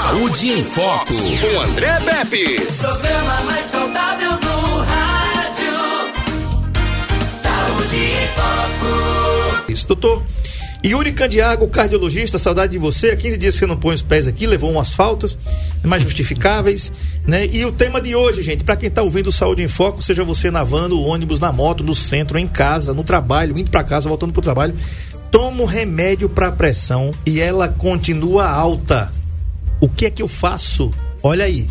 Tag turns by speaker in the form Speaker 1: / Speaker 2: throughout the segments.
Speaker 1: Saúde em Foco, com André Pepe.
Speaker 2: Programa mais saudável do rádio. Saúde em Foco.
Speaker 3: Isso, doutor. Yuri Candiago, cardiologista, saudade de você. Há 15 dias que você não põe os pés aqui, levou umas faltas mais justificáveis, né? E o tema de hoje, gente, para quem tá ouvindo Saúde em Foco, seja você na van, no ônibus, na moto, no centro, em casa, no trabalho, indo para casa, voltando pro trabalho, tomo remédio para pressão e ela continua alta. O que é que eu faço? Olha aí.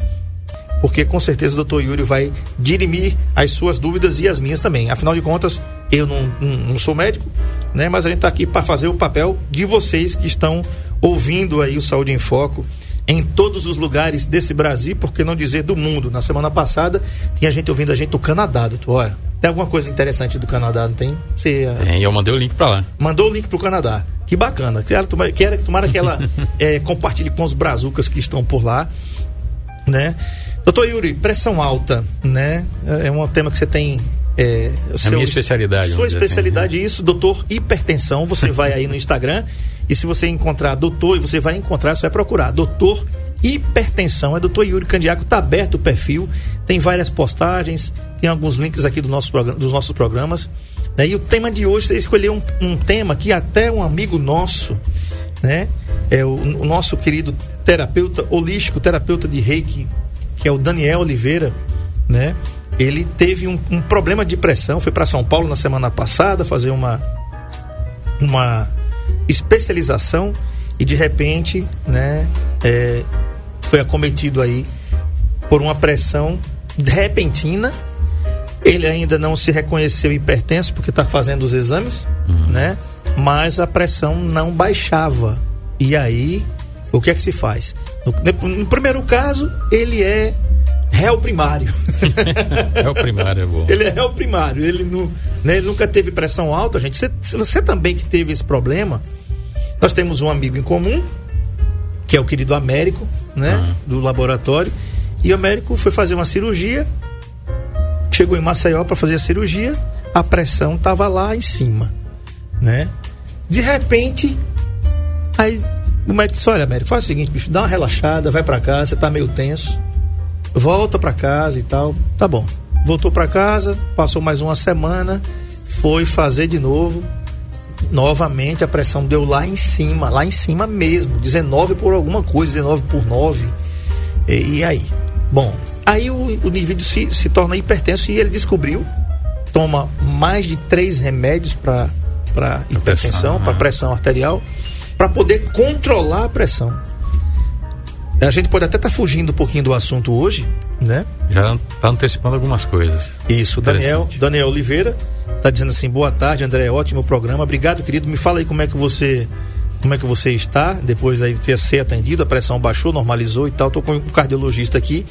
Speaker 3: Porque com certeza o doutor Yuri vai dirimir as suas dúvidas e as minhas também. Afinal de contas, eu não, não, não sou médico, né? Mas a gente está aqui para fazer o papel de vocês que estão ouvindo aí o Saúde em Foco em todos os lugares desse Brasil, por que não dizer do mundo. Na semana passada tinha gente ouvindo a gente do Canadá, doutor. Olha, tem alguma coisa interessante do Canadá, não tem? Você, uh,
Speaker 4: Tem, eu mandei o link pra lá.
Speaker 3: mandou o link pro Canadá. Que bacana. Quero, quero, tomara que ela eh, compartilhe com os brazucas que estão por lá, né? Doutor Yuri, pressão alta, né? É um tema que você tem. É, o
Speaker 4: minha especialidade,
Speaker 3: Sua
Speaker 4: vamos dizer
Speaker 3: especialidade, isso, doutor hipertensão. Você vai aí no Instagram e se você encontrar doutor, e você vai encontrar, você vai procurar doutor hipertensão. É doutor Yuri Candiaco, tá aberto o perfil, tem várias postagens, tem alguns links aqui do nosso dos nossos programas. Né? E o tema de hoje, você escolheu um, um tema que até um amigo nosso, né? É o, o nosso querido terapeuta holístico, terapeuta de reiki, que é o Daniel Oliveira, né? Ele teve um, um problema de pressão, foi para São Paulo na semana passada fazer uma uma especialização e de repente, né, é, foi acometido aí por uma pressão repentina. Ele ainda não se reconheceu hipertenso porque está fazendo os exames, né? Mas a pressão não baixava. E aí, o que é que se faz? No, no primeiro caso, ele é réu primário.
Speaker 4: É o primário, é bom.
Speaker 3: Ele é réu primário, ele, não, né, ele nunca teve pressão alta, gente. Você, você também que teve esse problema, nós temos um amigo em comum, que é o querido Américo, né? Do laboratório. E o Américo foi fazer uma cirurgia, chegou em Maceió para fazer a cirurgia, a pressão estava lá em cima, né? De repente, aí o médico disse: Olha, Américo, faz o seguinte, bicho, dá uma relaxada, vai para casa, você tá meio tenso, volta para casa e tal. Tá bom. Voltou para casa, passou mais uma semana, foi fazer de novo. Novamente a pressão deu lá em cima, lá em cima mesmo, 19 por alguma coisa, 19 por 9. E, e aí? Bom, aí o, o nível se, se torna hipertenso e ele descobriu, toma mais de três remédios para hipertensão, para
Speaker 4: ah.
Speaker 3: pressão arterial, para poder controlar a pressão. A gente pode até estar fugindo um pouquinho do assunto hoje, né?
Speaker 4: Já tá antecipando algumas coisas.
Speaker 3: Isso, Daniel. Daniel Oliveira tá dizendo assim: "Boa tarde, André, ótimo programa. Obrigado, querido. Me fala aí como é que você como é que você está depois aí de ter ser atendido, a pressão baixou, normalizou e tal. Tô com um cardiologista aqui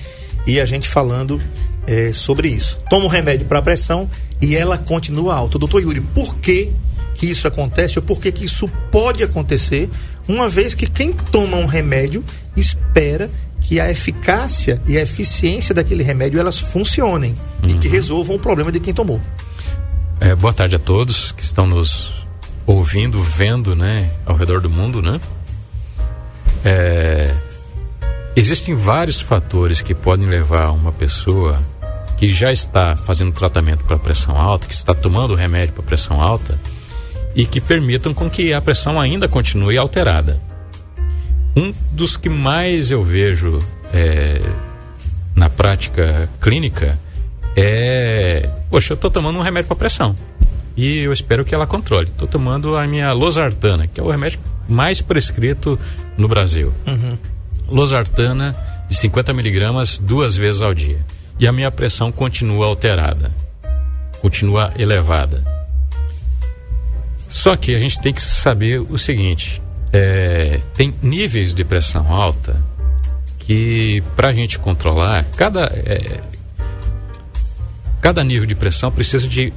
Speaker 3: e a gente falando eh, sobre isso. Toma um remédio para pressão e ela continua alta. Doutor Yuri, por que que isso acontece ou por que que isso pode acontecer, uma vez que quem toma um remédio espera que a eficácia e a eficiência daquele remédio elas funcionem e que resolvam o problema de quem tomou.
Speaker 4: É, boa tarde a todos que estão nos ouvindo, vendo, né, ao redor do mundo, né? É, existem vários fatores que podem levar uma pessoa que já está fazendo tratamento para pressão alta, que está tomando remédio para pressão alta e que permitam com que a pressão ainda continue alterada. Um dos que mais eu vejo é, na prática clínica é, poxa, eu estou tomando um remédio para pressão e eu espero que ela controle. Estou tomando a minha losartana, que é o remédio mais prescrito no Brasil. Losartana de 50 miligramas duas vezes ao dia. E a minha pressão continua alterada, continua elevada. Só que a gente tem que saber o seguinte: é, tem níveis de pressão alta que para a gente controlar, cada, é, cada nível de pressão precisa de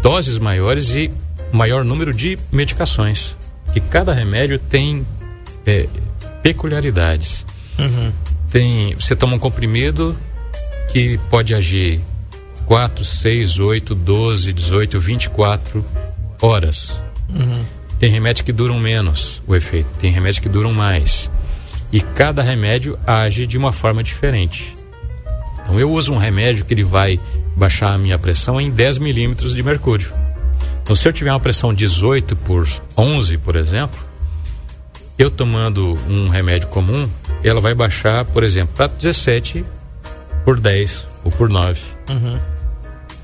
Speaker 4: doses maiores e maior número de medicações. Que cada remédio tem é, peculiaridades. Tem, você toma um comprimido que pode agir 4, 6, 8, 12, 18, 24 horas. Tem remédios que duram menos o efeito, tem remédios que duram mais. E cada remédio age de uma forma diferente. Então eu uso um remédio que ele vai baixar a minha pressão em 10 milímetros de mercúrio. Então se eu tiver uma pressão 18 por 11, por exemplo, eu tomando um remédio comum, ela vai baixar, por exemplo, para 17 por 10 ou por 9.
Speaker 3: Uhum.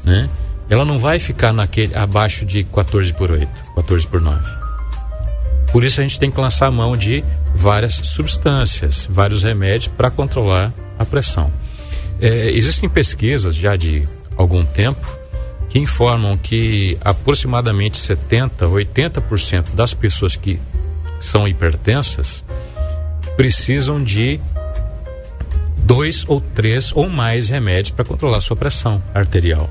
Speaker 4: Né? Ela não vai ficar naquele abaixo de 14 por 8, 14 por 9. Por isso a gente tem que lançar a mão de várias substâncias, vários remédios para controlar a pressão. É, existem pesquisas já de algum tempo que informam que aproximadamente 70, 80% das pessoas que são hipertensas precisam de dois ou três ou mais remédios para controlar sua pressão arterial.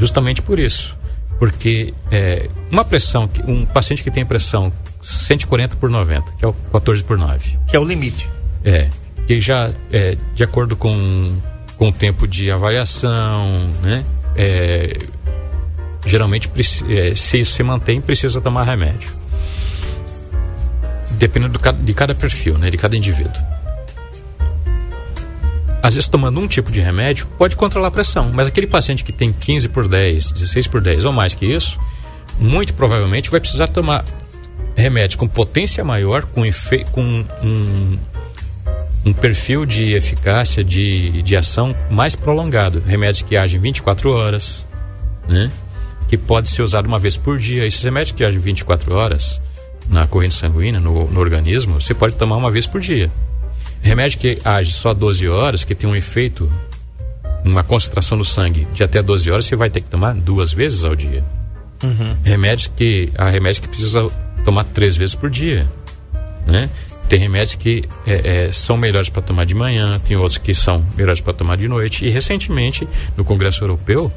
Speaker 4: Justamente por isso. Porque é, uma pressão, um paciente que tem pressão 140 por 90, que é o 14 por 9.
Speaker 3: Que é o limite.
Speaker 4: É. Que já, é, de acordo com, com o tempo de avaliação, né? É, geralmente, é, se isso se mantém, precisa tomar remédio. Dependendo do, de cada perfil, né? De cada indivíduo às vezes tomando um tipo de remédio, pode controlar a pressão. Mas aquele paciente que tem 15 por 10, 16 por 10 ou mais que isso, muito provavelmente vai precisar tomar remédio com potência maior, com, efe, com um, um perfil de eficácia, de, de ação mais prolongado. Remédios que agem 24 horas, né? que pode ser usado uma vez por dia. Esses remédios que agem 24 horas na corrente sanguínea, no, no organismo, você pode tomar uma vez por dia. Remédio que age só 12 horas, que tem um efeito, uma concentração no sangue de até 12 horas, você vai ter que tomar duas vezes ao dia.
Speaker 3: Uhum.
Speaker 4: Remédios que. Há remédios que precisa tomar três vezes por dia. Né? Tem remédios que é, é, são melhores para tomar de manhã, tem outros que são melhores para tomar de noite. E recentemente, no Congresso Europeu,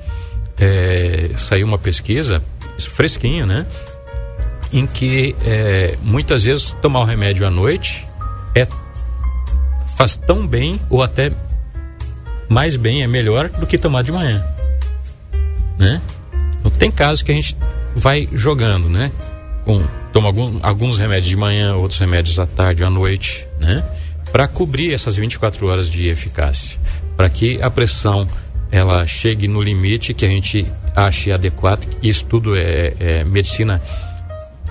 Speaker 4: é, saiu uma pesquisa, fresquinha, né? Em que é, muitas vezes tomar o remédio à noite é faz tão bem ou até mais bem, é melhor do que tomar de manhã. Né? Então, tem casos que a gente vai jogando, né? Com, toma algum, alguns remédios de manhã, outros remédios à tarde, à noite, né? Para cobrir essas 24 horas de eficácia, para que a pressão ela chegue no limite que a gente ache adequado. Isso tudo é, é medicina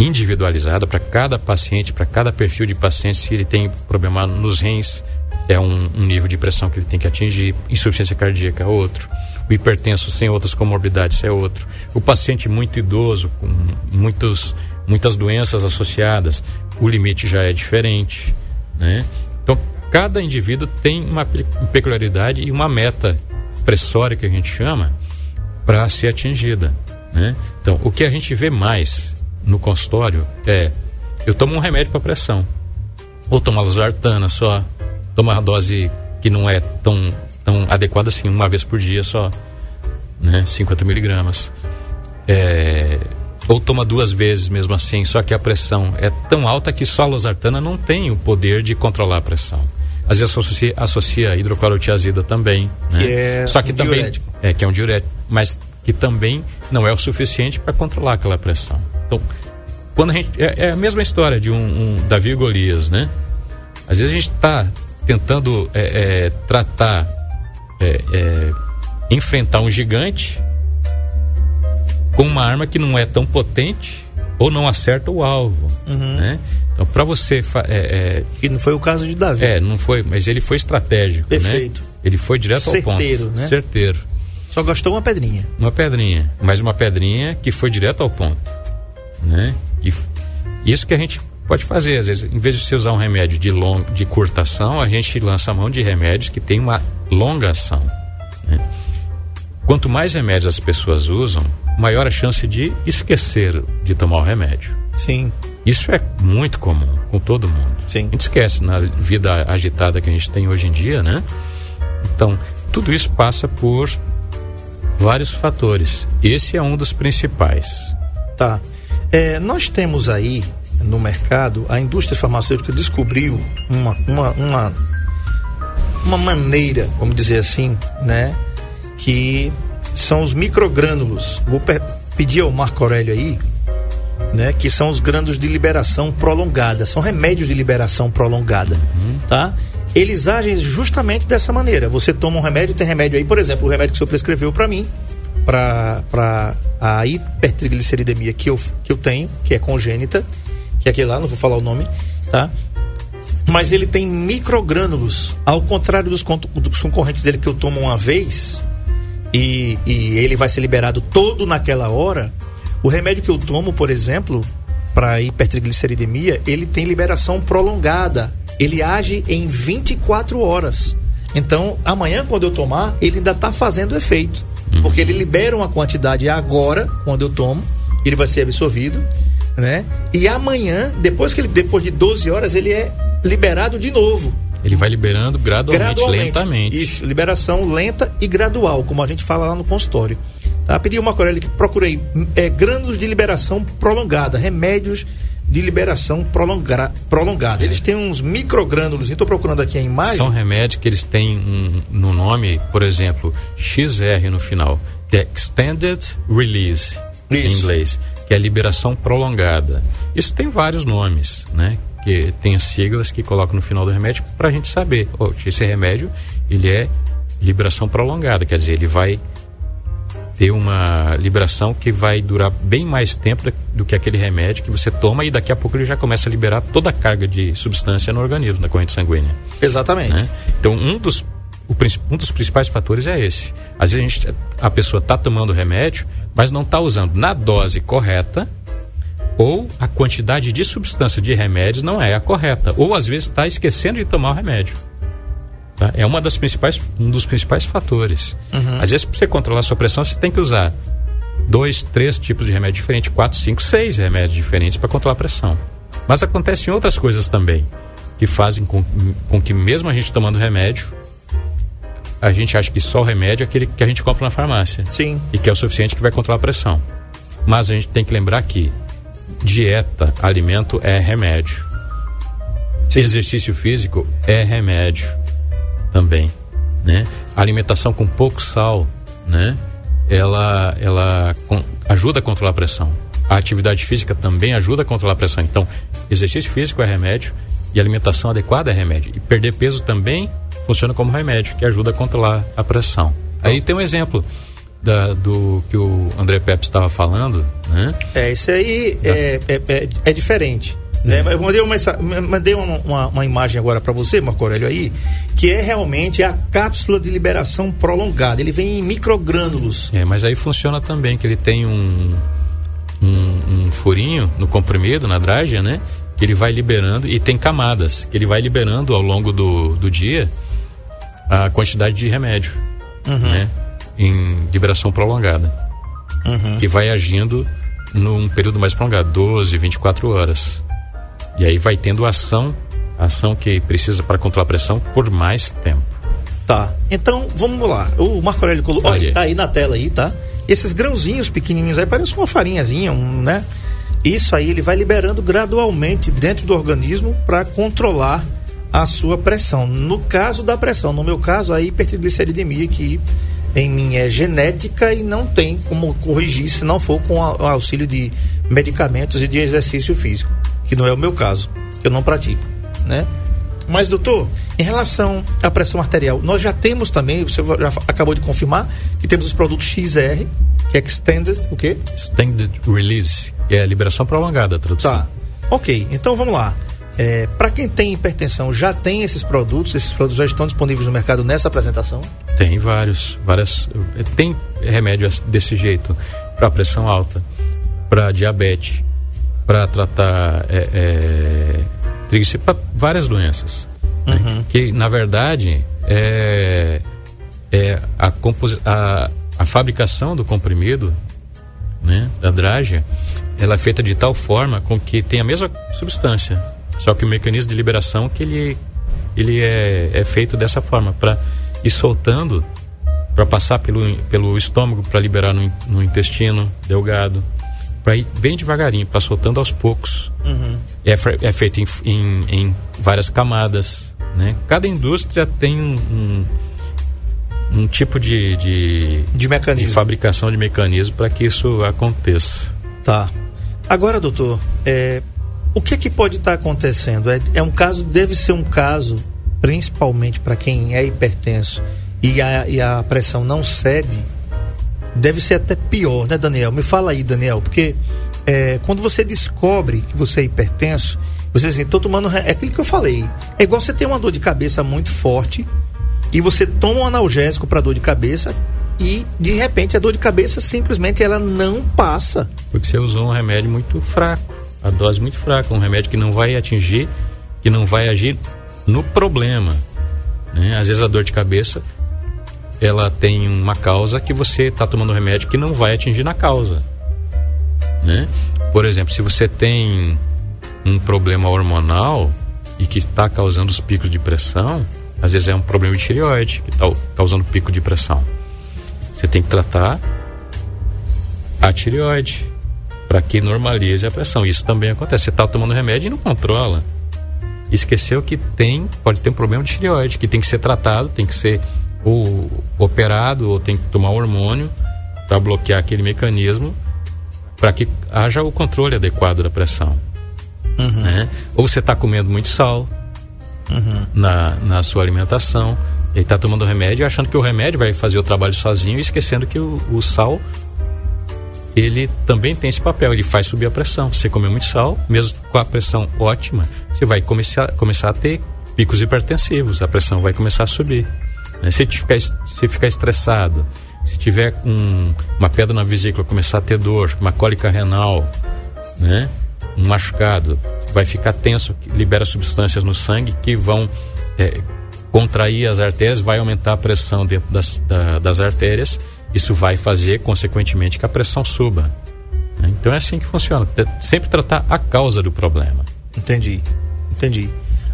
Speaker 4: individualizada para cada paciente, para cada perfil de paciente, se ele tem problema nos rins, é um, um, nível de pressão que ele tem que atingir, insuficiência cardíaca é outro, o hipertenso sem outras comorbidades é outro, o paciente muito idoso, com muitos, muitas doenças associadas, o limite já é diferente, né? Então, cada indivíduo tem uma peculiaridade e uma meta pressória que a gente chama para ser atingida, né? Então, o que a gente vê mais no consultório é eu tomo um remédio para pressão, ou tomo losartana só, tomar uma dose que não é tão, tão adequada assim, uma vez por dia só, né? 50 miligramas. É, ou toma duas vezes mesmo assim, só que a pressão é tão alta que só a losartana não tem o poder de controlar a pressão. Às vezes associa, associa hidroclorotiazida também, né?
Speaker 3: que é
Speaker 4: só que
Speaker 3: um
Speaker 4: também
Speaker 3: diurético.
Speaker 4: é que é um diurético, mas que também não é o suficiente para controlar aquela pressão. Então, quando a gente é, é a mesma história de um, um Davi Golias, né? Às vezes a gente está tentando é, é, tratar, é, é, enfrentar um gigante com uma arma que não é tão potente ou não acerta o alvo,
Speaker 3: Uhum.
Speaker 4: né? Então, para você fa- é,
Speaker 3: Que não foi o caso de Davi.
Speaker 4: é, é, não foi, mas ele foi estratégico,
Speaker 3: Perfeito.
Speaker 4: né? Ele foi direto ao
Speaker 3: Certeiro,
Speaker 4: ponto,
Speaker 3: né?
Speaker 4: certeiro.
Speaker 3: Só gastou uma pedrinha.
Speaker 4: Uma pedrinha, mas uma pedrinha que foi direto ao ponto, né? E isso que a gente pode fazer, às vezes, em vez de você usar um remédio de, long, de curta ação, a gente lança a mão de remédios que tem uma longa ação. né? Quanto mais remédios as pessoas usam, maior a chance de esquecer de tomar o remédio.
Speaker 3: Sim.
Speaker 4: Isso é muito comum com todo mundo.
Speaker 3: Sim.
Speaker 4: A gente esquece na vida agitada que a gente tem hoje em dia, né? Então, tudo isso passa por vários fatores. Esse é um dos principais.
Speaker 3: Tá. É, nós temos aí no mercado, a indústria farmacêutica descobriu uma, uma, uma, uma maneira, vamos dizer assim, né? Que são os microgrânulos. Vou pe- pedir ao Marco Aurélio aí né? Que são os grânulos de liberação prolongada, são remédios de liberação prolongada, tá? Eles agem justamente dessa maneira. Você toma um remédio, tem remédio aí, por exemplo, o remédio que o senhor prescreveu para mim, para a hipertrigliceridemia que eu, que eu tenho, que é congênita, que é aquele lá, não vou falar o nome, tá? Mas ele tem microgrânulos, ao contrário dos, dos concorrentes dele que eu tomo uma vez e, e ele vai ser liberado todo naquela hora. O remédio que eu tomo, por exemplo, para hipertrigliceridemia, ele tem liberação prolongada. Ele age em 24 horas. Então, amanhã, quando eu tomar, ele ainda está fazendo efeito. Porque ele libera uma quantidade agora, quando eu tomo, ele vai ser absorvido, né? E amanhã, depois que ele depois de 12 horas, ele é liberado de novo.
Speaker 4: Ele vai liberando gradualmente,
Speaker 3: Gradualmente.
Speaker 4: lentamente.
Speaker 3: Isso, liberação lenta e gradual, como a gente fala lá no consultório. Tá? Pedi uma Corelli que procurei é, grânulos de liberação prolongada, remédios de liberação prolonga, prolongada. Eles têm uns microgrânulos, estou procurando aqui a imagem.
Speaker 4: São remédios que eles têm um, no nome, por exemplo, XR no final, que é Extended Release em
Speaker 3: Isso.
Speaker 4: inglês, que é liberação prolongada. Isso tem vários nomes, né? Que tem as siglas que colocam no final do remédio para a gente saber, oh, esse remédio ele é liberação prolongada, quer dizer, ele vai ter uma liberação que vai durar bem mais tempo do- que aquele remédio que você toma e daqui a pouco ele já começa a liberar toda a carga de substância no organismo, na corrente sanguínea
Speaker 3: Exatamente.
Speaker 4: né? Então, um dos, um dos principais fatores é esse. Às vezes a, gente, a pessoa está tomando remédio, mas não está usando na dose correta, ou a quantidade de substância de remédios não é a correta, ou às vezes está esquecendo de tomar o remédio. Tá? É uma das principais, um dos principais fatores. Às vezes, para você controlar a sua pressão, você tem que usar dois, três tipos de remédio diferentes, quatro, cinco, seis remédios diferentes para controlar a pressão. Mas acontecem outras coisas também que fazem com, com que mesmo a gente tomando remédio, a gente acha que só o remédio é aquele que a gente compra na farmácia
Speaker 3: Sim.
Speaker 4: e que é o suficiente que vai controlar a pressão. Mas a gente tem que lembrar que dieta, alimento é remédio. Exercício físico é remédio também, né? A alimentação com pouco sal, né? Ela, ela ajuda a controlar a pressão. A atividade física também ajuda a controlar a pressão. Então, exercício físico é remédio e alimentação adequada é remédio. E perder peso também funciona como remédio, que ajuda a controlar a pressão. Aí tem um exemplo da- do que o André Pepe estava falando, né?
Speaker 3: É, isso aí é, é, é, é diferente. Né? Eu mandei, uma, mandei uma, uma, uma imagem agora para você, Marco Aurélio, aí, que é realmente a cápsula de liberação prolongada. Ele vem em microgrânulos.
Speaker 4: É, mas aí funciona também que ele tem um, um, um furinho no comprimido, na drágia, né? Que ele vai liberando e tem camadas, que ele vai liberando ao longo do, do dia a quantidade de remédio, né? Em liberação prolongada. Que vai agindo num período mais prolongado, 12, 24 horas. E aí vai tendo ação, ação que precisa para controlar a pressão por mais tempo.
Speaker 3: Tá. Então, vamos lá. O Marco Aurélio colocou.
Speaker 4: Olha.
Speaker 3: Tá aí na tela aí, tá? Esses grãozinhos pequenininhos aí, parece uma farinhazinha, um, né? Isso aí ele vai liberando gradualmente dentro do organismo para controlar a sua pressão. No caso da pressão, no meu caso, a hipertrigliceridemia, que em mim é genética e não tem como corrigir se não for com a- o auxílio de medicamentos e de exercício físico, que não é o meu caso, que eu não pratico, né? Mas, doutor, em relação à pressão arterial, nós já temos também, você já acabou de confirmar, que temos os produtos XR, que é Extended, o quê?
Speaker 4: Extended Release, que é a liberação prolongada, a tradução.
Speaker 3: Tá. Ok, então vamos lá. É, Para quem tem hipertensão, já tem esses produtos? Esses produtos já estão disponíveis no mercado nessa apresentação?
Speaker 4: Tem vários, várias. Tem remédio desse jeito para pressão alta, para diabetes, para tratar é, é, para várias doenças. né? Que na verdade é, é a, a, a fabricação do comprimido, né, da drágia, ela é feita de tal forma com que tem a mesma substância, só que o mecanismo de liberação que ele ele é, é feito dessa forma para ir soltando para passar pelo, pelo estômago para liberar no, no intestino delgado para ir bem devagarinho para soltando aos poucos é, fe- é feito em, em, em várias camadas né cada indústria tem um, um, um tipo de, de,
Speaker 3: De
Speaker 4: de
Speaker 3: mecanismo.
Speaker 4: fabricação de mecanismo para que isso aconteça
Speaker 3: Tá. Agora, doutor, é, o que é que pode estar acontecendo? É, é um caso, deve ser um caso, principalmente para quem é hipertenso e a, e a pressão não cede, deve ser até pior, né, Daniel? Me fala aí, Daniel, porque é, quando você descobre que você é hipertenso, você assim, tô tomando. É aquilo que eu falei. É igual você ter uma dor de cabeça muito forte e você toma um analgésico para dor de cabeça e de repente a dor de cabeça simplesmente ela não passa.
Speaker 4: Porque você usou um remédio muito fraco, a dose muito fraca, um remédio que não vai atingir, que não vai agir no problema. Né? Às vezes a dor de cabeça ela tem uma causa que você está tomando remédio que não vai atingir na causa. Né? Por exemplo, se você tem um problema hormonal e que está causando os picos de pressão, às vezes é um problema de tireoide que está causando pico de pressão. Você tem que tratar a tireoide para que normalize a pressão. Isso também acontece. Você está tomando remédio e não controla. Esqueceu que tem, pode ter um problema de tireoide que tem que ser tratado, tem que ser ou operado ou tem que tomar hormônio para bloquear aquele mecanismo para que haja o controle adequado da pressão. Uhum. Né? Ou você está comendo muito sal uhum. na, na sua alimentação, e está tomando remédio achando que o remédio vai fazer o trabalho sozinho, esquecendo que o, o sal ele também tem esse papel, ele faz subir a pressão. Se você comer muito sal, mesmo com a pressão ótima, você vai começar, começar a ter picos hipertensivos, a pressão vai começar a subir. Né? Se ficar, se ficar estressado, se tiver um, uma pedra na vesícula, começar a ter dor, uma cólica renal, né? um machucado, vai ficar tenso, libera substâncias no sangue que vão é, contrair as artérias, vai aumentar a pressão dentro das, da, das artérias, isso vai fazer, consequentemente, que a pressão suba. Né? Então é assim que funciona, sempre tratar a causa do problema.
Speaker 3: Entendi, entendi.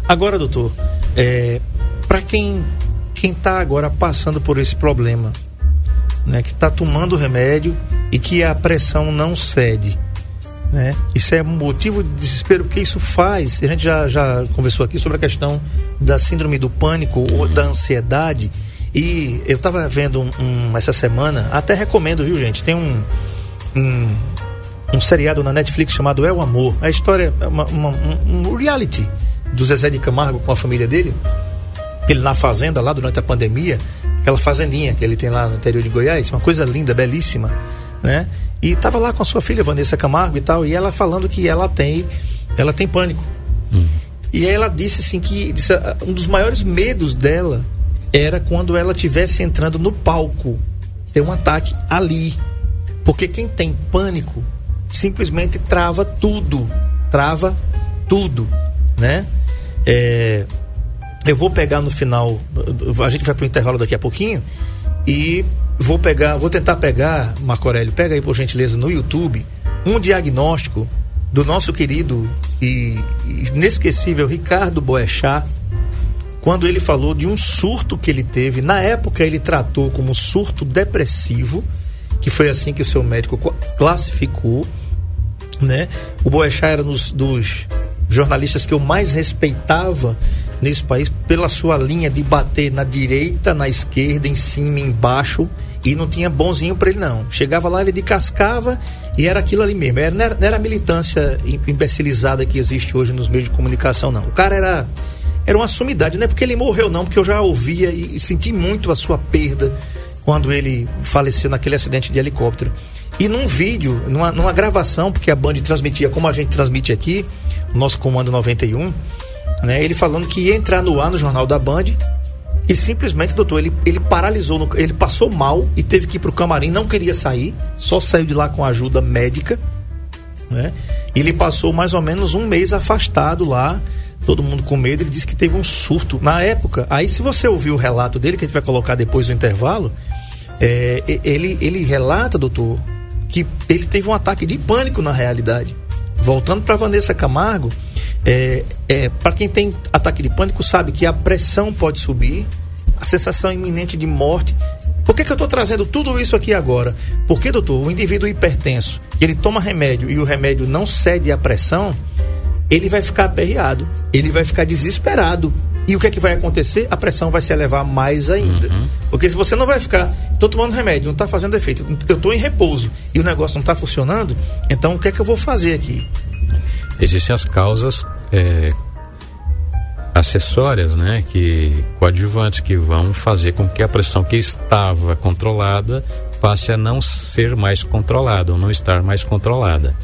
Speaker 3: Agora, doutor, é, para quem quem está agora passando por esse problema, né, que está tomando remédio e que a pressão não cede, né? Isso é motivo de desespero, porque isso faz. A gente já, já conversou aqui sobre a questão da síndrome do pânico ou da ansiedade. E eu estava vendo um, um, essa semana, até recomendo, viu, gente? Tem um, um, um seriado na Netflix chamado É o Amor. A história é uma, uma, um, um reality do Zezé de Camargo com a família dele. Ele na fazenda, lá durante a pandemia, aquela fazendinha que ele tem lá no interior de Goiás, uma coisa linda, belíssima, né? E estava lá com a sua filha Vanessa Camargo e tal, e ela falando que ela tem, ela tem pânico. Hum. E aí ela disse assim que disse, ah, um dos maiores medos dela era quando ela estivesse entrando no palco, ter um ataque ali. Porque quem tem pânico simplesmente trava tudo, trava tudo, né? É, eu vou pegar no final, a gente vai para o intervalo daqui a pouquinho e vou pegar, vou tentar pegar, Marco Aurélio, pega aí por gentileza no YouTube, um diagnóstico do nosso querido e inesquecível Ricardo Boechat, quando ele falou de um surto que ele teve. Na época ele tratou como surto depressivo, que foi assim que o seu médico classificou, né? O Boechat era dos, dos jornalistas que eu mais respeitava nesse país pela sua linha de bater na direita, na esquerda, em cima, embaixo e não tinha bonzinho para ele não. Chegava lá, ele descascava e era aquilo ali mesmo. Era, não, era, não era a militância imbecilizada que existe hoje nos meios de comunicação, não. O cara era era uma sumidade, não é porque ele morreu não, porque eu já ouvia e, e senti muito a sua perda quando ele faleceu naquele acidente de helicóptero. E num vídeo, numa, numa gravação, porque a Band transmitia como a gente transmite aqui, nosso Comando 91, né, ele falando que ia entrar no ar no Jornal da Band e simplesmente, doutor, ele, ele paralisou, no, ele passou mal e teve que ir para o camarim, não queria sair, só saiu de lá com ajuda médica. Né? Ele passou mais ou menos um mês afastado lá, todo mundo com medo. Ele disse que teve um surto na época. Aí, se você ouvir o relato dele, que a gente vai colocar depois do intervalo, é, ele, ele relata, doutor, que ele teve um ataque de pânico na realidade. Voltando para Vanessa Camargo, é, é, para quem tem ataque de pânico, sabe que a pressão pode subir, a sensação iminente de morte. Por que, que eu estou trazendo tudo isso aqui agora? Porque, doutor, o indivíduo hipertenso, ele toma remédio e o remédio não cede à pressão, ele vai ficar aperreado, ele vai ficar desesperado. E o que é que vai acontecer? A pressão vai se elevar mais ainda.
Speaker 4: Uhum.
Speaker 3: Porque se você não vai ficar, tô tomando remédio, não está fazendo efeito, eu estou em repouso e o negócio não está funcionando, então o que é que eu vou fazer aqui?
Speaker 4: Existem as causas é, acessórias, né, que coadjuvantes que vão fazer com que a pressão que estava controlada passe a não ser mais controlada ou não estar mais controlada.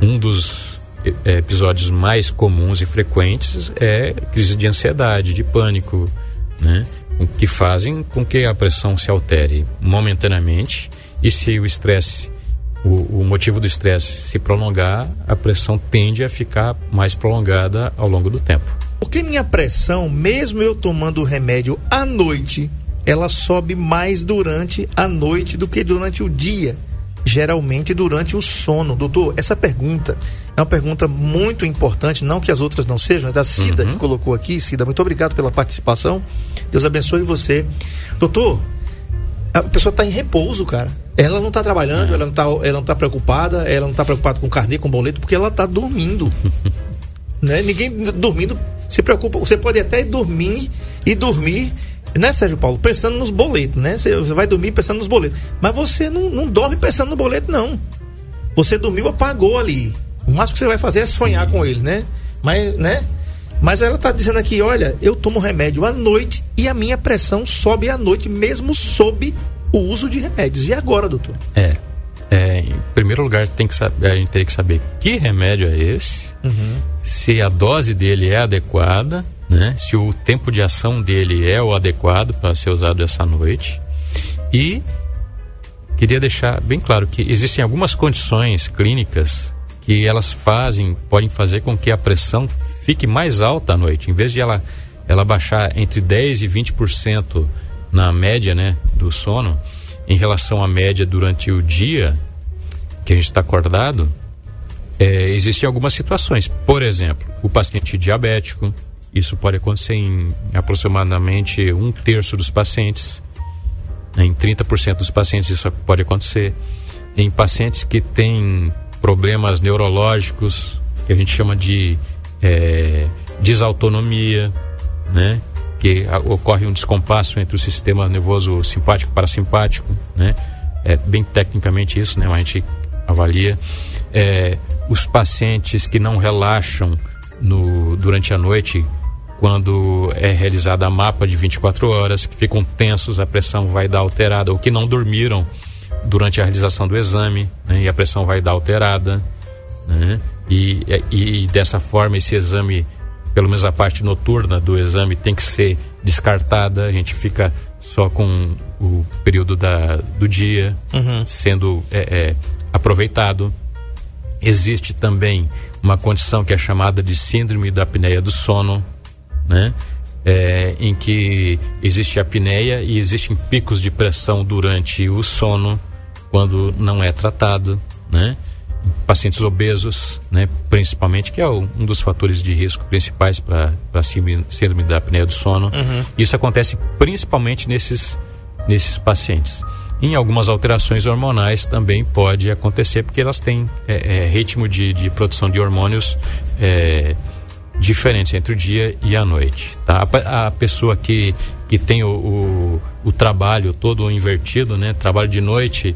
Speaker 4: Um dos é, episódios mais comuns e frequentes é crise de ansiedade, de pânico, né, que fazem com que a pressão se altere momentaneamente e se o estresse o, o, motivo do estresse se prolongar, a pressão tende a ficar mais prolongada ao longo do tempo.
Speaker 3: Porque minha pressão, mesmo eu tomando o remédio à noite, ela sobe mais durante a noite do que durante o dia, geralmente durante o sono. Doutor, essa pergunta é uma pergunta muito importante, não que as outras não sejam, é da Cida uhum. que colocou aqui. Cida, muito obrigado pela participação. Deus abençoe você. Doutor, a pessoa está em repouso, cara. Ela não está trabalhando, é. ela não está ela não tá preocupada, ela não está preocupada com carnê, com boleto, porque ela está dormindo. né? Ninguém dormindo se preocupa. Você pode até dormir e dormir, né, Sérgio Paulo? Pensando nos boletos, né? Você, você vai dormir pensando nos boletos. Mas você não, não dorme pensando no boleto, não. Você dormiu, apagou ali. O máximo que você vai fazer é sonhar Sim. com ele, né? Mas, né? Mas ela está dizendo aqui, olha, eu tomo remédio à noite e a minha pressão sobe à noite, mesmo sob o uso de remédios. E agora, doutor?
Speaker 4: É. é em primeiro lugar, tem que saber, a gente tem que saber que remédio é esse, uhum. se a dose dele é adequada, né? se o tempo de ação dele é o adequado para ser usado essa noite. E queria deixar bem claro que existem algumas condições clínicas que elas fazem, podem fazer com que a pressão fique mais alta à noite. Em vez de ela, ela baixar entre 10% e 20% na média né, do sono, em relação à média durante o dia que a gente está acordado, é, existem algumas situações. Por exemplo, o paciente diabético, isso pode acontecer em aproximadamente um terço dos pacientes. Né, em 30% dos pacientes isso pode acontecer. Em pacientes que têm problemas neurológicos, que a gente chama de é, desautonomia, né? Que ocorre um descompasso entre o sistema nervoso simpático e parasimpático, né? É bem tecnicamente isso, né? A gente avalia é, os pacientes que não relaxam no, durante a noite quando é realizada a mapa de 24 horas, que ficam tensos, a pressão vai dar alterada, ou que não dormiram durante a realização do exame, né? e a pressão vai dar alterada, né? E, e, e dessa forma esse exame pelo menos a parte noturna do exame tem que ser descartada, a gente fica só com o período da, do dia uhum. sendo é, é, aproveitado. Existe também uma condição que é chamada de síndrome da apneia do sono, né? É, em que existe apneia e existem picos de pressão durante o sono quando não é tratado, né? Pacientes obesos, né, principalmente, que é um dos fatores de risco principais para a síndrome da apneia do sono. Uhum. Isso acontece principalmente nesses, nesses pacientes. Em algumas alterações hormonais também pode acontecer, porque elas têm é, é, ritmo de, de, produção de hormônios é, diferentes entre o dia e a noite. Tá? A, a pessoa que, que tem o, o, o trabalho todo invertido, né, trabalho de noite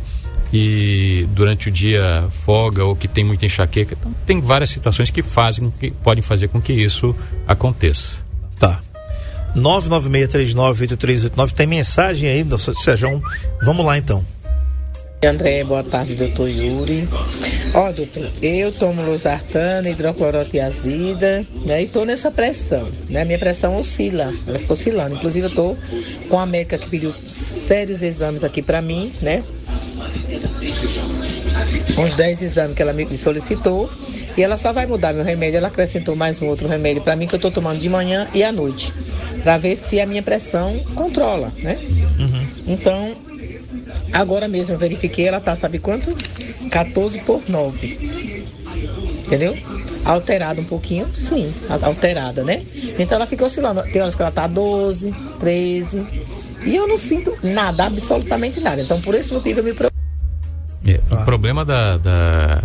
Speaker 4: e durante o dia folga ou que tem muita enxaqueca. Então, tem várias situações que fazem, que podem fazer com que isso aconteça.
Speaker 3: Tá. 996398389 tem mensagem aí Sérgio. Vamos lá então.
Speaker 5: André, boa tarde, doutor Yuri. Ó, doutor, eu tomo losartana, hidroclorotiazida, né? E tô nessa pressão, né? Minha pressão oscila, ela fica oscilando. Inclusive, eu tô com a médica que pediu sérios exames aqui para mim, né? Uns 10 exames que ela me solicitou. E ela só vai mudar meu remédio. Ela acrescentou mais um outro remédio para mim que eu tô tomando de manhã e à noite. para ver se a minha pressão controla, né? Uhum. Então, Agora mesmo eu verifiquei, ela tá, sabe quanto? 14 por 9. Entendeu? Alterada um pouquinho, sim, alterada, né? Então ela fica oscilando. Tem horas que ela tá 12, 13. E eu não sinto nada, absolutamente nada. Então por esse motivo eu me preocupo.
Speaker 4: É, o problema da, da,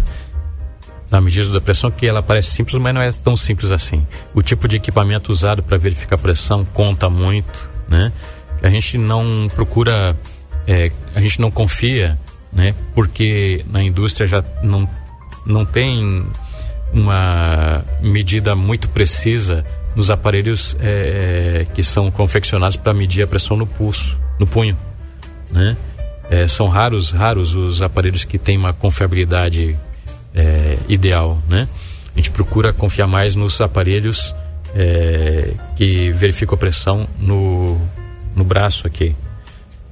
Speaker 4: da medida da pressão que ela parece simples, mas não é tão simples assim. O tipo de equipamento usado para verificar a pressão conta muito, né? A gente não procura, é, a gente não confia, né? Porque na indústria já não, não tem uma medida muito precisa nos aparelhos é, é que são confeccionados para medir a pressão no pulso, no punho, né? É, são raros, raros os aparelhos que têm uma confiabilidade é, ideal, né? A gente procura confiar mais nos aparelhos é, que verificam a pressão no, no braço aqui,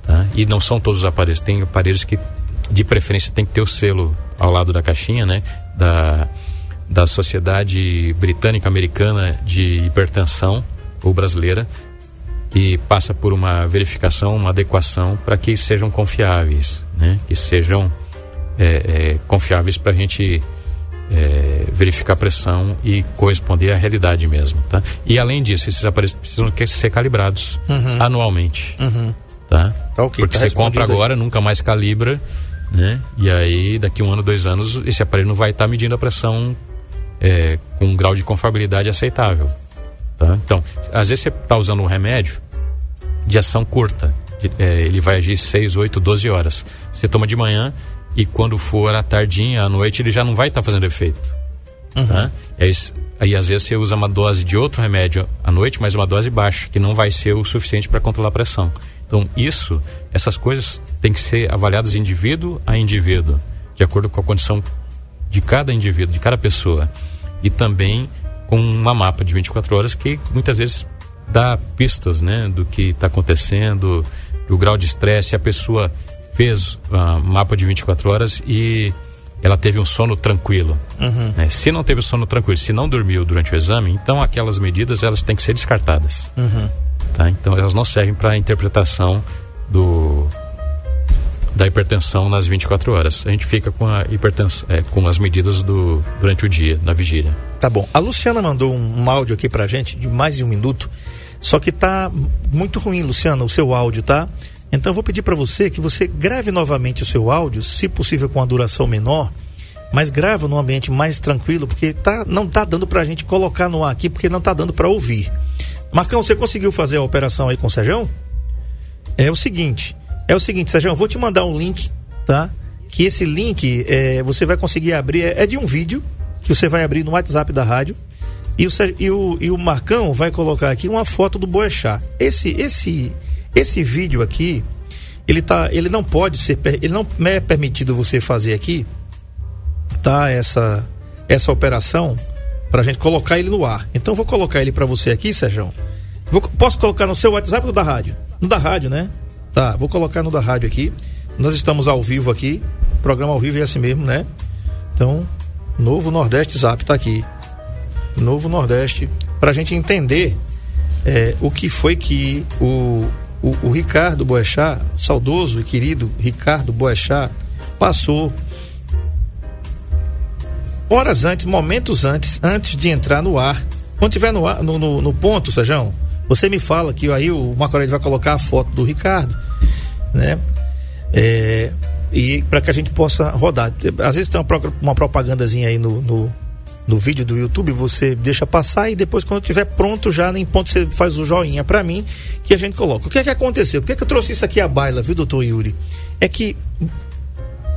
Speaker 4: tá? E não são todos os aparelhos, tem aparelhos que de preferência tem que ter o selo ao lado da caixinha, né? Da, da Sociedade Britânica Americana de Hipertensão, ou brasileira, que passa por uma verificação, uma adequação para que sejam confiáveis, né? Que sejam é, é, confiáveis para a gente é, verificar a pressão e corresponder à realidade mesmo, tá? E além disso, esses aparelhos precisam ser calibrados uhum. anualmente, uhum. Tá? tá okay, Porque tá você compra aí. agora, nunca mais calibra, né? E aí, daqui um ano, dois anos, esse aparelho não vai estar tá medindo a pressão é, com um grau de confiabilidade aceitável, tá? Então, às vezes você está usando um remédio de ação curta, de, é, ele vai agir 6, 8, 12 horas. Você toma de manhã, e quando for à tardinha, à noite, ele já não vai estar tá fazendo efeito. Uhum. Tá? Aí, aí, às vezes, você usa uma dose de outro remédio à noite, mas uma dose baixa, que não vai ser o suficiente para controlar a pressão. Então, isso, essas coisas têm que ser avaliadas indivíduo a indivíduo, de acordo com a condição de cada indivíduo, de cada pessoa. E também com uma mapa de 24 horas que muitas vezes dá pistas né, do que está acontecendo, do grau de estresse, a pessoa fez uh, mapa de 24 horas e ela teve um sono tranquilo. Uhum. Né? Se não teve sono tranquilo, se não dormiu durante o exame, então aquelas medidas elas têm que ser descartadas. Uhum. Tá? Então elas não servem para a interpretação do da hipertensão nas 24 horas. A gente fica com a hipertensão, é, com as medidas do durante o dia, na vigília.
Speaker 3: Tá bom. A Luciana mandou um, um áudio aqui pra gente de mais de um minuto. Só que tá muito ruim, Luciana, o seu áudio, tá? Então eu vou pedir para você que você grave novamente o seu áudio, se possível com a duração menor, mas grava num ambiente mais tranquilo, porque tá, não tá dando para a gente colocar no ar aqui, porque não tá dando para ouvir. Marcão, você conseguiu fazer a operação aí com o Sérgio? É o seguinte, é o seguinte, Sérgio, eu vou te mandar um link, tá? Que esse link é, você vai conseguir abrir, é, é, de um vídeo que você vai abrir no WhatsApp da rádio. E o, e o, e o Marcão vai colocar aqui uma foto do Boechat. Esse, esse, esse vídeo aqui, ele tá, ele não pode ser, ele não é permitido você fazer aqui, tá? Essa, essa operação para a gente colocar ele no ar. Então vou colocar ele para você aqui, Sérgio. Vou, posso colocar no seu WhatsApp ou da rádio? No da rádio, né? Tá, vou colocar no da rádio aqui. Nós estamos ao vivo aqui. Programa ao vivo é assim mesmo, né? Então, Novo Nordeste Zap tá aqui. Novo Nordeste. Pra gente entender é, o que foi que o, o, o Ricardo Boechat, saudoso e querido Ricardo Boechat, passou horas antes, momentos antes, antes de entrar no ar. Quando tiver no, ar, no, no, no ponto, Sejão, você me fala que aí o Macorelli vai colocar a foto do Ricardo, né? É, e para que a gente possa rodar. Às vezes tem uma, uma propagandazinha aí no, no, no vídeo do YouTube, você deixa passar e depois, quando estiver pronto, já nem ponto você faz o joinha para mim que a gente coloca. O que é que aconteceu? Por que, é que eu trouxe isso aqui à baila, viu, doutor Yuri? É que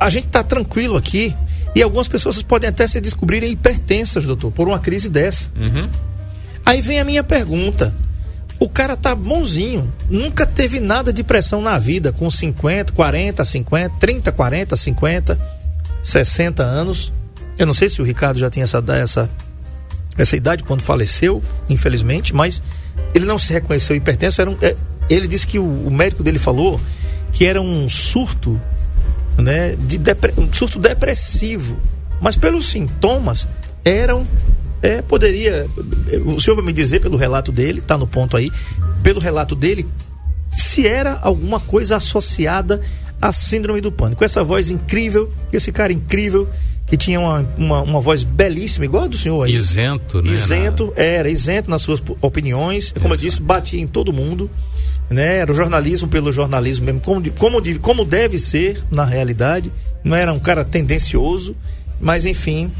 Speaker 3: a gente tá tranquilo aqui e algumas pessoas podem até se descobrirem hipertensas, doutor, por uma crise dessa. Uhum. Aí vem a minha pergunta. O cara tá bonzinho, nunca teve nada de pressão na vida, com 50, 40, 50, 30, 40, 50, 60 anos eu não sei se o Ricardo já tinha essa, essa, essa idade quando faleceu, infelizmente, mas ele não se reconheceu hipertenso. Era um, é, ele disse que o, o, médico dele falou que era um surto, né, de depre, um surto depressivo. Mas pelos sintomas eram é, poderia. O senhor vai me dizer pelo relato dele, está no ponto aí, pelo relato dele, se era alguma coisa associada à síndrome do pânico. Essa voz incrível, esse cara incrível que tinha uma, uma, uma, voz belíssima, igual a do senhor aí.
Speaker 4: Isento, né?
Speaker 3: Isento, era, isento nas suas opiniões. Como Exato. eu disse, batia em todo mundo. Né? Era o jornalismo pelo jornalismo mesmo, como, como, como deve ser na realidade. Não era um cara tendencioso, mas enfim,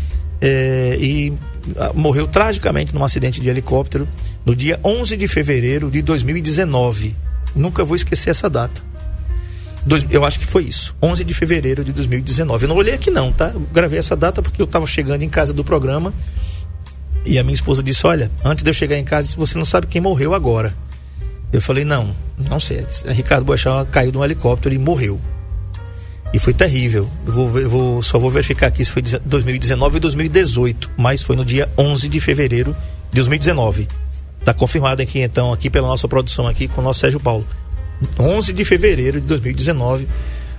Speaker 3: é, e ah, morreu tragicamente num acidente de helicóptero no dia 11 de fevereiro de 2019. Nunca vou esquecer essa data. Dois, eu acho que foi isso, 11 de fevereiro de 2019. Eu não olhei aqui não, tá? Eu gravei essa data porque eu estava chegando em casa do programa e a minha esposa disse: Olha, antes de eu chegar em casa, você não sabe quem morreu agora. Eu falei: Não, não sei. Ricardo Boechat caiu de um helicóptero e morreu. E foi terrível. Eu vou, vou, só vou verificar aqui se foi 2019 ou 2018, mas foi no dia 11 de fevereiro de 2019. Está confirmado aqui então aqui pela nossa produção aqui com o nosso Sérgio Paulo. 11 de fevereiro de 2019,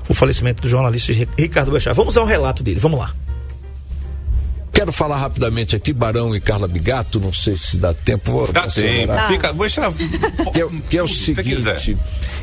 Speaker 3: o falecimento do jornalista Ricardo Boechat. Vamos ao relato dele. Vamos lá.
Speaker 6: Quero falar rapidamente aqui, Barão e Carla Bigato, não sei se dá tempo. Vou
Speaker 7: dá tempo, fica, vou deixar...
Speaker 6: que, é, que é o seguinte,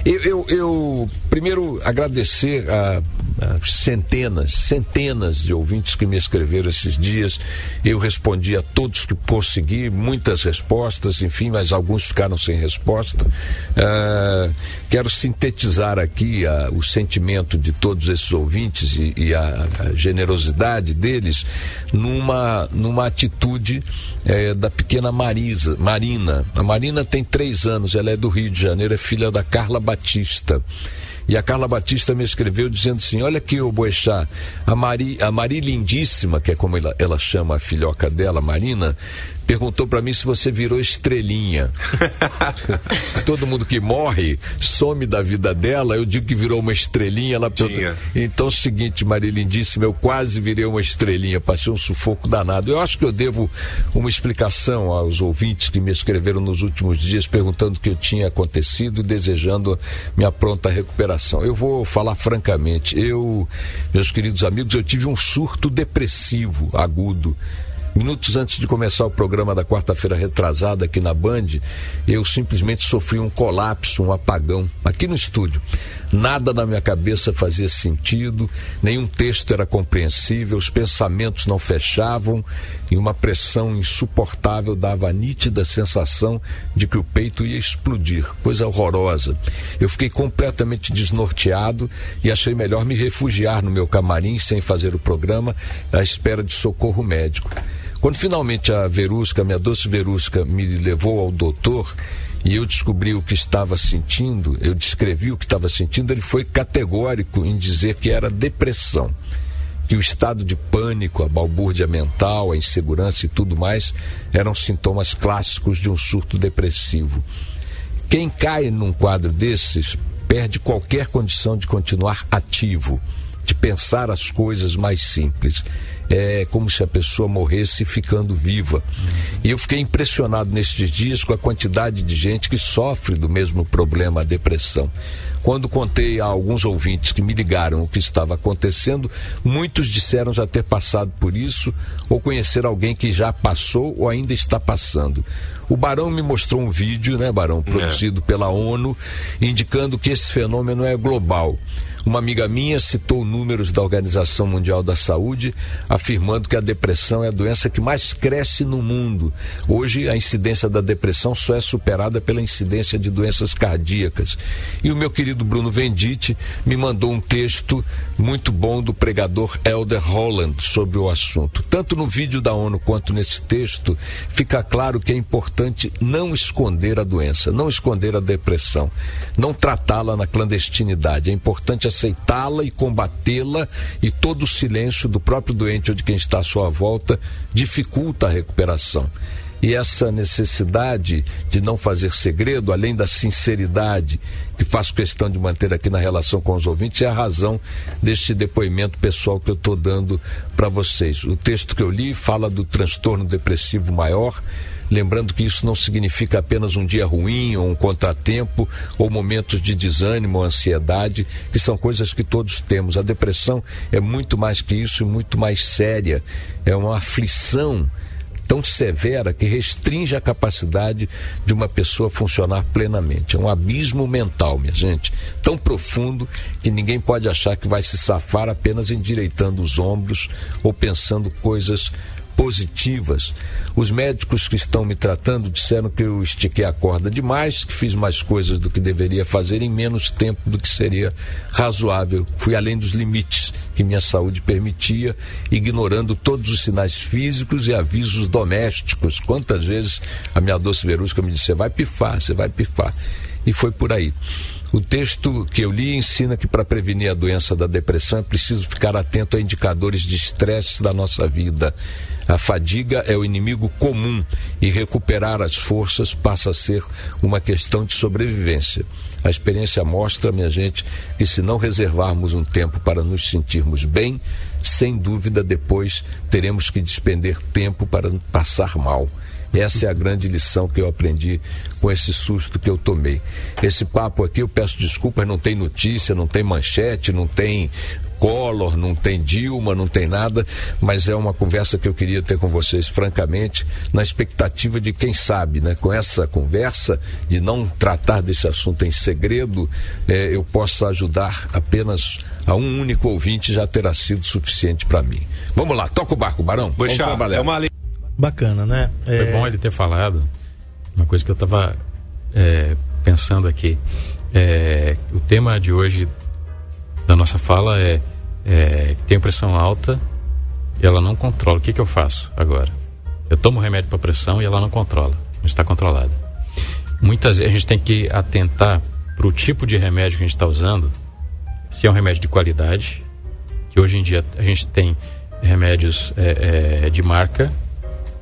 Speaker 6: eu, eu, eu, primeiro agradecer a, a, centenas, centenas de ouvintes que me escreveram esses dias, eu respondi a todos que consegui, muitas respostas, enfim, mas alguns ficaram sem resposta. Uh, quero sintetizar aqui uh, o sentimento de todos esses ouvintes e, e a, a generosidade deles num numa, numa atitude é, da pequena Marisa, Marina. A Marina tem três anos, ela é do Rio de Janeiro, é filha da Carla Batista. E a Carla Batista me escreveu dizendo assim: Olha aqui, o Boechat, a Mari, a Mari Lindíssima, que é como ela, ela chama a filhoca dela, Marina, perguntou para mim se você virou estrelinha. Todo mundo que morre some da vida dela, eu digo que virou uma estrelinha. Ela perguntou, então é o seguinte, Maria Lindíssima, eu quase virei uma estrelinha, passei um sufoco danado. Eu acho que eu devo uma explicação aos ouvintes que me escreveram nos últimos dias perguntando o que eu tinha acontecido e desejando minha pronta recuperação. Eu vou falar francamente, eu, meus queridos amigos, eu tive um surto depressivo agudo Minutos antes de começar o programa da quarta-feira retrasada aqui na Band, eu simplesmente sofri um colapso, um apagão, aqui no estúdio. Nada na minha cabeça fazia sentido, nenhum texto era compreensível, os pensamentos não fechavam e uma pressão insuportável dava a nítida sensação de que o peito ia explodir, coisa horrorosa. Eu fiquei completamente desnorteado e achei melhor me refugiar no meu camarim sem fazer o programa à espera de socorro médico. Quando finalmente a Verusca, minha doce Verusca, me levou ao doutor e eu descobri o que estava sentindo, eu descrevi o que estava sentindo, ele foi categórico em dizer que era depressão. Que o estado de pânico, a balbúrdia mental, a insegurança e tudo mais eram sintomas clássicos de um surto depressivo. Quem cai num quadro desses perde qualquer condição de continuar ativo, de pensar as coisas mais simples é como se a pessoa morresse ficando viva. E eu fiquei impressionado nestes dias com a quantidade de gente que sofre do mesmo problema, a depressão. Quando contei a alguns ouvintes que me ligaram o que estava acontecendo, muitos disseram já ter passado por isso ou conhecer alguém que já passou ou ainda está passando. O Barão me mostrou um vídeo, né, Barão, produzido é. pela ONU, indicando que esse fenômeno é global. Uma amiga minha citou números da Organização Mundial da Saúde, afirmando que a depressão é a doença que mais cresce no mundo. Hoje, a incidência da depressão só é superada pela incidência de doenças cardíacas. E o meu querido Bruno Venditti me mandou um texto muito bom do pregador Elder Holland sobre o assunto. Tanto no vídeo da ONU quanto nesse texto, fica claro que é importante não esconder a doença, não esconder a depressão, não tratá-la na clandestinidade. É importante aceitá-la e combatê-la, e todo o silêncio do próprio doente ou de quem está à sua volta dificulta a recuperação. E essa necessidade de não fazer segredo, além da sinceridade que faço questão de manter aqui na relação com os ouvintes, é a razão deste depoimento pessoal que eu estou dando para vocês. O texto que eu li fala do transtorno depressivo maior Lembrando que isso não significa apenas um dia ruim, ou um contratempo, ou momentos de desânimo, ou ansiedade, que são coisas que todos temos. A depressão é muito mais que isso e muito mais séria. É uma aflição tão severa que restringe a capacidade de uma pessoa funcionar plenamente. É um abismo mental, minha gente, tão profundo que ninguém pode achar que vai se safar apenas endireitando os ombros ou pensando coisas positivas. Os médicos que estão me tratando disseram que eu estiquei a corda demais, que fiz mais coisas do que deveria fazer em menos tempo do que seria razoável. Fui além dos limites que minha saúde permitia, ignorando todos os sinais físicos e avisos domésticos. Quantas vezes a minha doce verusca me disse: você vai pifar, você vai pifar. E foi por aí. O texto que eu li ensina que para prevenir a doença da depressão é preciso ficar atento a indicadores de estresse da nossa vida. A fadiga é o inimigo comum e recuperar as forças passa a ser uma questão de sobrevivência. A experiência mostra, minha gente, que se não reservarmos um tempo para nos sentirmos bem, sem dúvida depois teremos que despender tempo para passar mal. Essa é a grande lição que eu aprendi com esse susto que eu tomei. Esse papo aqui, eu peço desculpas, não tem notícia, não tem manchete, não tem Collor, não tem Dilma, não tem nada, mas é uma conversa que eu queria ter com vocês, francamente, na expectativa de quem sabe, né? Com essa conversa, de não tratar desse assunto em segredo, é, eu possa ajudar apenas a um único ouvinte já terá sido suficiente para mim. Vamos lá, toca o barco, Barão.
Speaker 3: Vamos trabalhar. É uma bacana, né?
Speaker 4: É... Foi bom ele ter falado uma coisa que eu estava é, pensando aqui. É, o tema de hoje da nossa fala é, é tem pressão alta e ela não controla. O que, que eu faço agora? Eu tomo remédio para pressão e ela não controla, não está controlada. Muitas vezes a gente tem que atentar para o tipo de remédio que a gente está usando, se é um remédio de qualidade, que hoje em dia a gente tem remédios é, é, de marca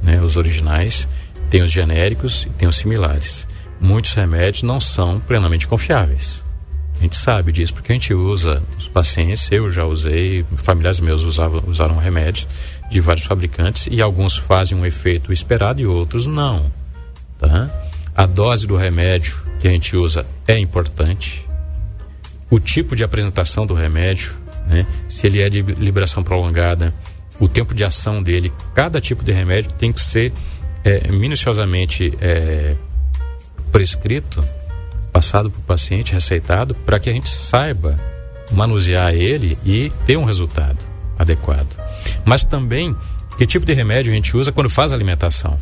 Speaker 4: né, os originais, tem os genéricos e tem os similares. Muitos remédios não são plenamente confiáveis. A gente sabe disso porque a gente usa os pacientes, eu já usei, familiares meus usavam, usaram remédios de vários fabricantes e alguns fazem um efeito esperado e outros não. Tá? A dose do remédio que a gente usa é importante. O tipo de apresentação do remédio, né? se ele é de liberação prolongada, o tempo de ação dele, cada tipo de remédio tem que ser é, minuciosamente é, prescrito, passado para o paciente, receitado, para que a gente saiba manusear ele e ter um resultado adequado. Mas também que tipo de remédio a gente usa quando faz alimentação.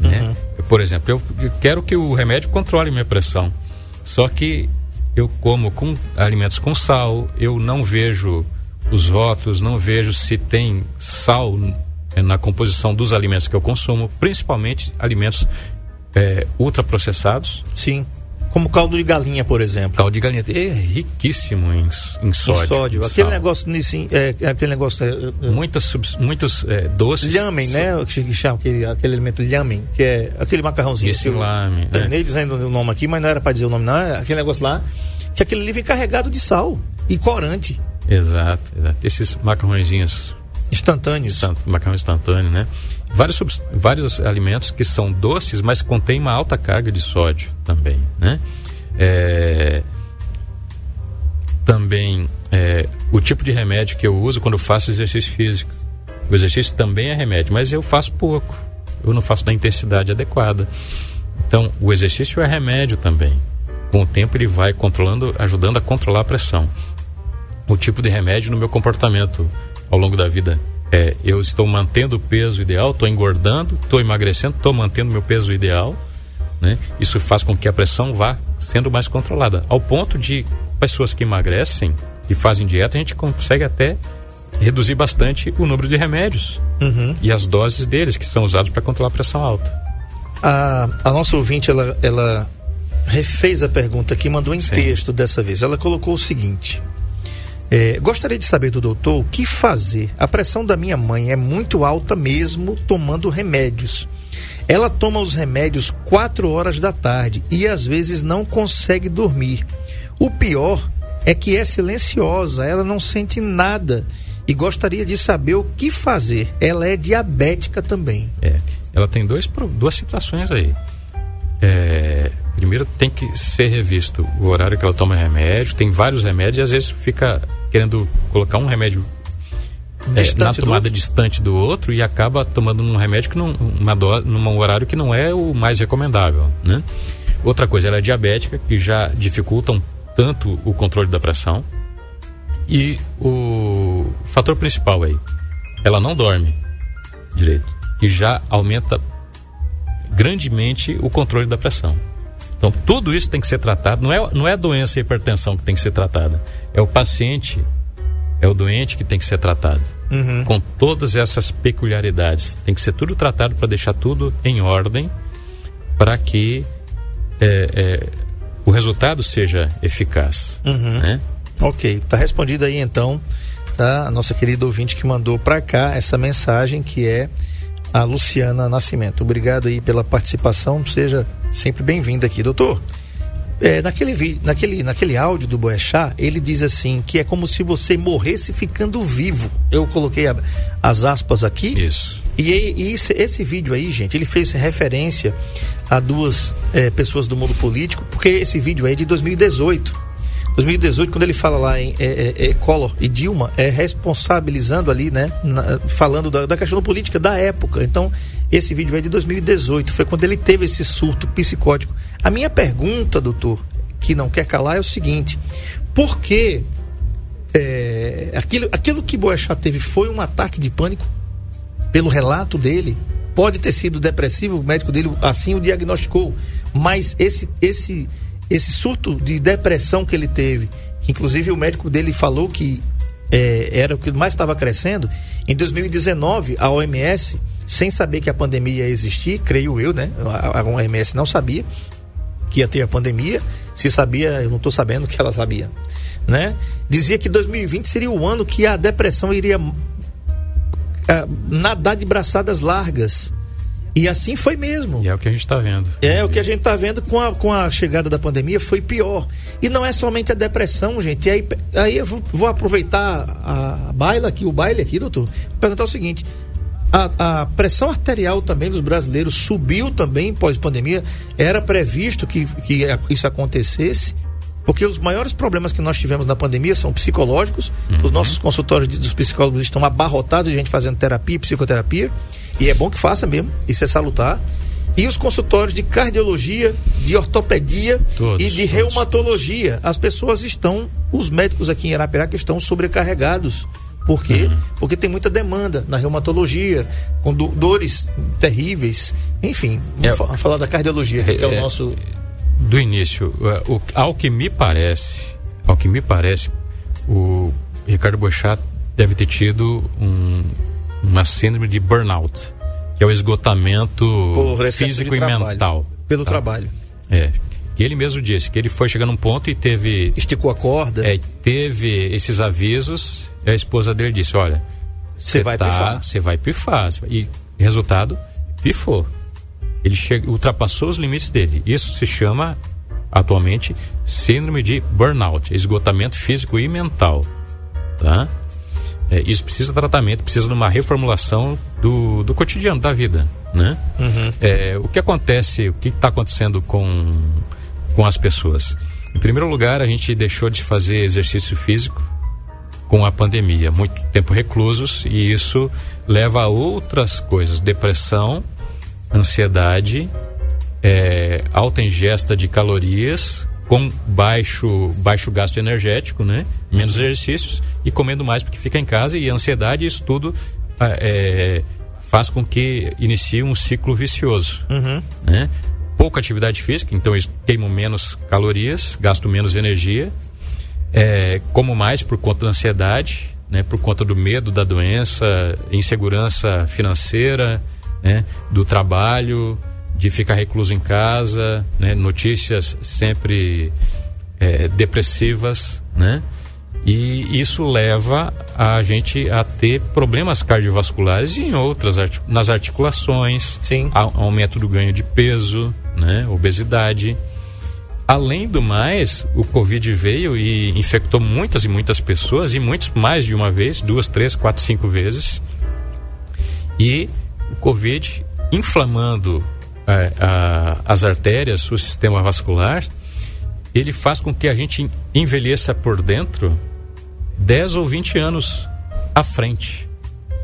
Speaker 4: Né? Uhum. Por exemplo, eu, quero que o remédio controle minha pressão, só que eu como com alimentos com sal, eu não vejo os rótulos, não vejo se tem sal na composição dos alimentos que eu consumo, principalmente alimentos é, ultraprocessados.
Speaker 3: Sim. Como caldo de galinha, por exemplo.
Speaker 4: Caldo de galinha é riquíssimo em, em sódio. Em
Speaker 3: sódio. Aquele negócio, nesse, é, é, aquele negócio.
Speaker 4: É, é, Muitas, sub, muitos é, doces.
Speaker 3: Lhamen, né? Que chama aquele, aquele alimento lhamen, que é aquele macarrãozinho.
Speaker 4: Esse lame.
Speaker 3: Terminei é. dizendo o nome aqui, mas não era para dizer o nome, não. É aquele negócio lá, que aquele livro é carregado de sal e corante.
Speaker 4: Exato, exato. Esses macarrõezinhos
Speaker 3: instantâneos.
Speaker 4: Instant, macarrão instantâneo, né? Vários, vários alimentos que são doces, mas contêm uma alta carga de sódio também, né? É, também é, o tipo de remédio que eu uso quando eu faço exercício físico. O exercício também é remédio, mas eu faço pouco. Eu não faço da intensidade adequada. Então, o exercício é remédio também. Com o tempo ele vai controlando, ajudando a controlar a pressão o tipo de remédio no meu comportamento ao longo da vida. É, eu estou mantendo o peso ideal, estou engordando, estou emagrecendo, estou mantendo meu peso ideal. Né? Isso faz com que a pressão vá sendo mais controlada. Ao ponto de pessoas que emagrecem e fazem dieta, a gente consegue até reduzir bastante o número de remédios uhum. e as doses deles que são usados para controlar a pressão alta.
Speaker 3: A, a nossa ouvinte, ela, ela refez a pergunta aqui, mandou em Sim. texto dessa vez. Ela colocou o seguinte: é, gostaria de saber do doutor o que fazer. A pressão da minha mãe é muito alta mesmo tomando remédios. Ela toma os remédios 4 horas da tarde e às vezes não consegue dormir. O pior é que é silenciosa, ela não sente nada e gostaria de saber o que fazer. Ela é diabética também.
Speaker 4: É, ela tem dois, duas situações aí. É, primeiro tem que ser revisto o horário que ela toma remédio. Tem vários remédios e às vezes fica querendo colocar um remédio é, na tomada do distante do outro e acaba tomando um remédio que não, uma do, num horário que não é o mais recomendável, né? Outra coisa, ela é diabética, que já dificulta um tanto o controle da pressão. E o fator principal aí, ela não dorme. direito. E já aumenta grandemente o controle da pressão. Então, tudo isso tem que ser tratado. Não é, não é a doença a hipertensão que tem que ser tratada. É o paciente, é o doente que tem que ser tratado.
Speaker 3: Uhum.
Speaker 4: Com todas essas peculiaridades. Tem que ser tudo tratado para deixar tudo em ordem, para que é, é, o resultado seja eficaz.
Speaker 3: Uhum.
Speaker 4: Né?
Speaker 3: Ok, tá respondido aí então tá? a nossa querida ouvinte que mandou para cá essa mensagem que é a Luciana Nascimento. Obrigado aí pela participação, seja sempre bem-vinda aqui, doutor. É, naquele, naquele, naquele áudio do Boechat, ele diz assim que é como se você morresse ficando vivo. Eu coloquei a- as aspas aqui.
Speaker 4: Isso.
Speaker 3: E, e esse, esse vídeo aí, gente, ele fez referência a duas eh, pessoas do mundo político, porque esse vídeo aí é de 2018. 2018, quando ele fala lá em eh, eh, eh, Collor e Dilma, é responsabilizando ali, né, na- falando da, da questão política da época. Então, esse vídeo é de 2018, foi quando ele teve esse surto psicótico. A minha pergunta, doutor, que não quer calar, é o seguinte: por que eh, aquilo, aquilo que Boechat teve foi um ataque de pânico? pelo relato dele, pode ter sido depressivo, o médico dele assim o diagnosticou, mas esse esse esse surto de depressão que ele teve, que inclusive o médico dele falou que eh, era o que mais estava crescendo, em 2019 a OMS, sem saber que a pandemia ia existir, creio eu, né? A, a OMS não sabia que ia ter a pandemia, se sabia, eu não estou sabendo que ela sabia, né? Dizia que 2020 seria o ano que a depressão iria ah, nadar de braçadas largas. E assim foi mesmo.
Speaker 4: E é o que a gente está vendo.
Speaker 3: É, o que a gente está vendo com a, com a chegada da pandemia foi pior. E não é somente a depressão, gente. E aí, aí eu vou, vou aproveitar a baila aqui, o baile aqui, doutor, perguntar o seguinte. A, a pressão arterial também dos brasileiros subiu também pós-pandemia. Era previsto que, que isso acontecesse. Porque os maiores problemas que nós tivemos na pandemia são psicológicos. Os nossos consultórios de- dos psicólogos estão abarrotados de gente fazendo terapia e psicoterapia. E é bom que faça mesmo, isso é salutar. E os consultórios de cardiologia, de ortopedia
Speaker 4: Todos,
Speaker 3: e de
Speaker 4: todos.
Speaker 3: reumatologia. As pessoas estão, os médicos aqui em Arapiraca estão sobrecarregados. Por quê? Porque tem muita demanda na reumatologia, com do- dores terríveis. Enfim, vamos
Speaker 4: É-
Speaker 3: fa- falar da cardiologia, que é, o
Speaker 4: é-
Speaker 3: nosso.
Speaker 4: Do início, eh, o- ao que me parece, ao que me parece, o Ricardo Boechat deve ter tido um- uma síndrome de burnout, que é o esgotamento físico e
Speaker 3: trabalho.
Speaker 4: mental.
Speaker 3: Pelo
Speaker 4: tá?
Speaker 3: trabalho.
Speaker 4: É. Que ele mesmo disse que ele foi chegando num ponto e teve
Speaker 3: Esticou a corda.
Speaker 4: é, teve esses avisos e a esposa dele disse, olha,
Speaker 3: Você vai pifar.
Speaker 4: Você vai pifar. E resultado, pifou. Ele chega, ultrapassou os limites dele. Isso se chama, atualmente, síndrome de burnout, esgotamento físico e mental. Tá? É, isso precisa de tratamento, precisa de uma reformulação do, do cotidiano, da vida. Né? É, o que acontece, o que está acontecendo com, com as pessoas? Em primeiro lugar, a gente deixou de fazer exercício físico com a pandemia, muito tempo reclusos, e isso leva a outras coisas: depressão, ansiedade, é, alta ingesta de calorias, com baixo, baixo gasto energético, né? menos exercícios, e comendo mais porque fica em casa, e ansiedade, isso tudo ah, é, faz com que inicie um ciclo vicioso. Né? Pouca atividade física, então eu queimo menos calorias, gasto menos energia, é, como mais por conta da ansiedade, né, por conta do medo da doença, insegurança financeira, né, do trabalho, de ficar recluso em casa, né, notícias sempre é, depressivas, né? E isso leva a gente a ter problemas cardiovasculares e em outras nas articulações,
Speaker 3: Sim.
Speaker 4: a- aumento do ganho de peso, né, obesidade. Além do mais, o Covid veio e infectou muitas e muitas pessoas, e muitos mais de uma vez, duas, três, quatro, cinco vezes. E o Covid inflamando eh, a- as artérias, o sistema vascular, ele faz com que a gente envelheça por dentro 10 ou 20 anos à frente.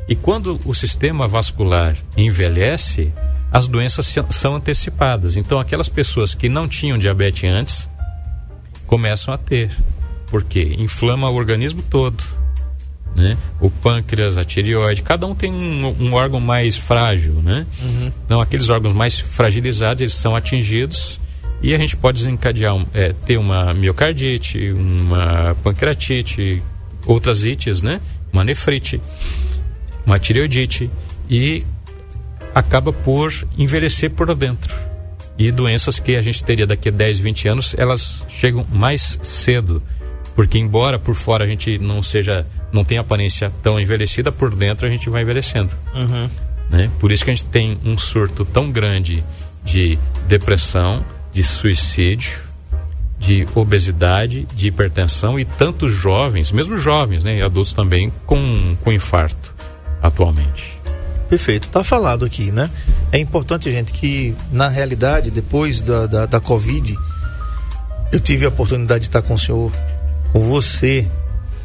Speaker 4: E quando o sistema vascular envelhece, as doenças são antecipadas. Então, aquelas pessoas que não tinham diabetes antes começam a ter. Por quê? Inflama o organismo todo. Né? O pâncreas, a tireoide, cada um tem um, um órgão mais frágil, né?
Speaker 3: Uhum.
Speaker 4: Então, aqueles órgãos mais fragilizados, eles são atingidos e a gente pode desencadear, um, é, ter uma miocardite, uma pancreatite, outras ites, né? Uma nefrite, uma tireoidite e acaba por envelhecer por dentro. E doenças que a gente teria daqui a 10, 20 anos, elas chegam mais cedo. Porque embora por fora a gente não seja, não tenha aparência tão envelhecida, por dentro a gente vai envelhecendo.
Speaker 3: Uhum.
Speaker 4: Né? Por isso que a gente tem um surto tão grande de depressão, de suicídio, de obesidade, de hipertensão e tantos jovens, mesmo jovens, né, e adultos também, com, com infarto atualmente.
Speaker 3: Perfeito, está falado aqui, né? É importante, gente, que na realidade, depois da, da, da Covid, eu tive a oportunidade de estar com o senhor, com você,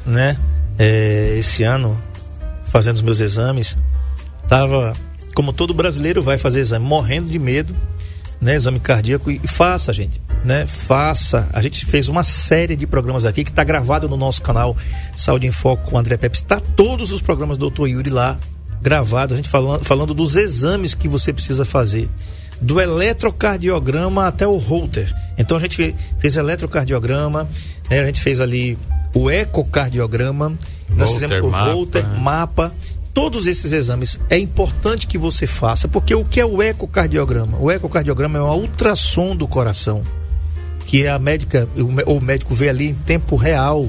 Speaker 3: né? É, esse ano, fazendo os meus exames, tava como todo brasileiro vai fazer exame, morrendo de medo, né? Exame cardíaco e, faça, gente, né? Faça. A gente fez uma série de programas aqui que está gravado no nosso canal Saúde em Foco com André Pepe. Está todos os programas do Dr. Yuri lá gravado, a gente falando, falando dos exames que você precisa fazer. Do eletrocardiograma até o Holter. Então a gente fez eletrocardiograma, né? a gente fez ali o ecocardiograma, nós fizemos o
Speaker 4: mapa.
Speaker 3: Holter, mapa. Todos esses exames é importante que você faça, porque o que é o ecocardiograma? O ecocardiograma é um ultrassom do coração, que a médica, o mé- o médico vê ali em tempo real.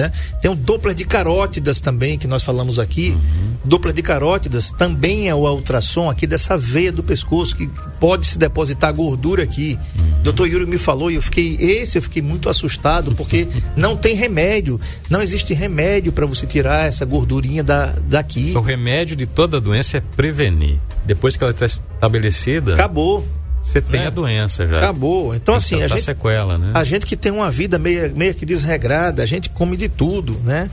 Speaker 3: Tá? Tem o Doppler de carótidas também, que nós falamos aqui. Doppler de carótidas também é o ultrassom aqui dessa veia do pescoço, que pode se depositar gordura aqui. Doutor Yuri me falou e eu fiquei, esse eu fiquei muito assustado, porque não tem remédio. Não existe remédio para você tirar essa gordurinha da, daqui.
Speaker 4: O remédio de toda doença é prevenir. Depois que ela está estabelecida,
Speaker 3: Acabou.
Speaker 4: Você tem
Speaker 3: né?
Speaker 4: a doença já.
Speaker 3: Acabou. Então, assim, a
Speaker 4: Tá
Speaker 3: gente,
Speaker 4: sequela, né?
Speaker 3: a gente que tem uma vida meio, meio que desregrada, a gente come de tudo, né?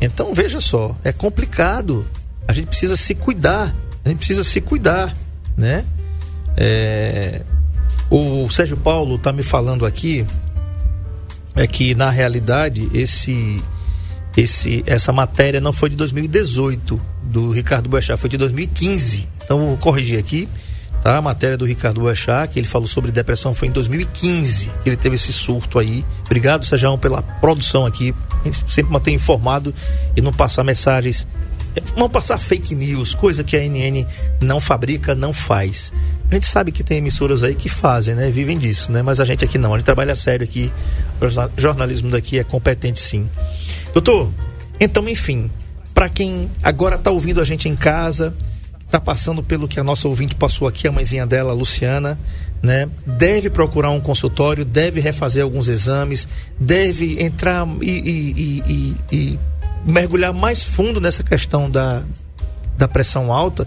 Speaker 3: Então, veja só, é complicado. A gente precisa se cuidar. A gente precisa se cuidar, né? É, o Sérgio Paulo está me falando aqui é que na realidade esse esse essa matéria não foi de 2018 do Ricardo Boechat, foi de 2015. Então vou corrigir aqui, tá? A matéria do Ricardo Boechat, que ele falou sobre depressão foi em 2015 que ele teve esse surto aí. Obrigado, Sérgio, pela produção aqui. Sempre mantém informado e não passar mensagens não passar fake news, coisa que a NN não fabrica, não faz. A gente sabe que tem emissoras aí que fazem, né? Vivem disso, né? Mas a gente aqui não, a gente trabalha sério aqui. O jorna- jornalismo daqui é competente sim. Doutor, então enfim, para quem agora está ouvindo a gente em casa, está passando pelo que a nossa ouvinte passou aqui, a mãezinha dela, a Luciana, né? Deve procurar um consultório, deve refazer alguns exames, deve entrar e, e- e- e- mergulhar mais fundo nessa questão da, da pressão alta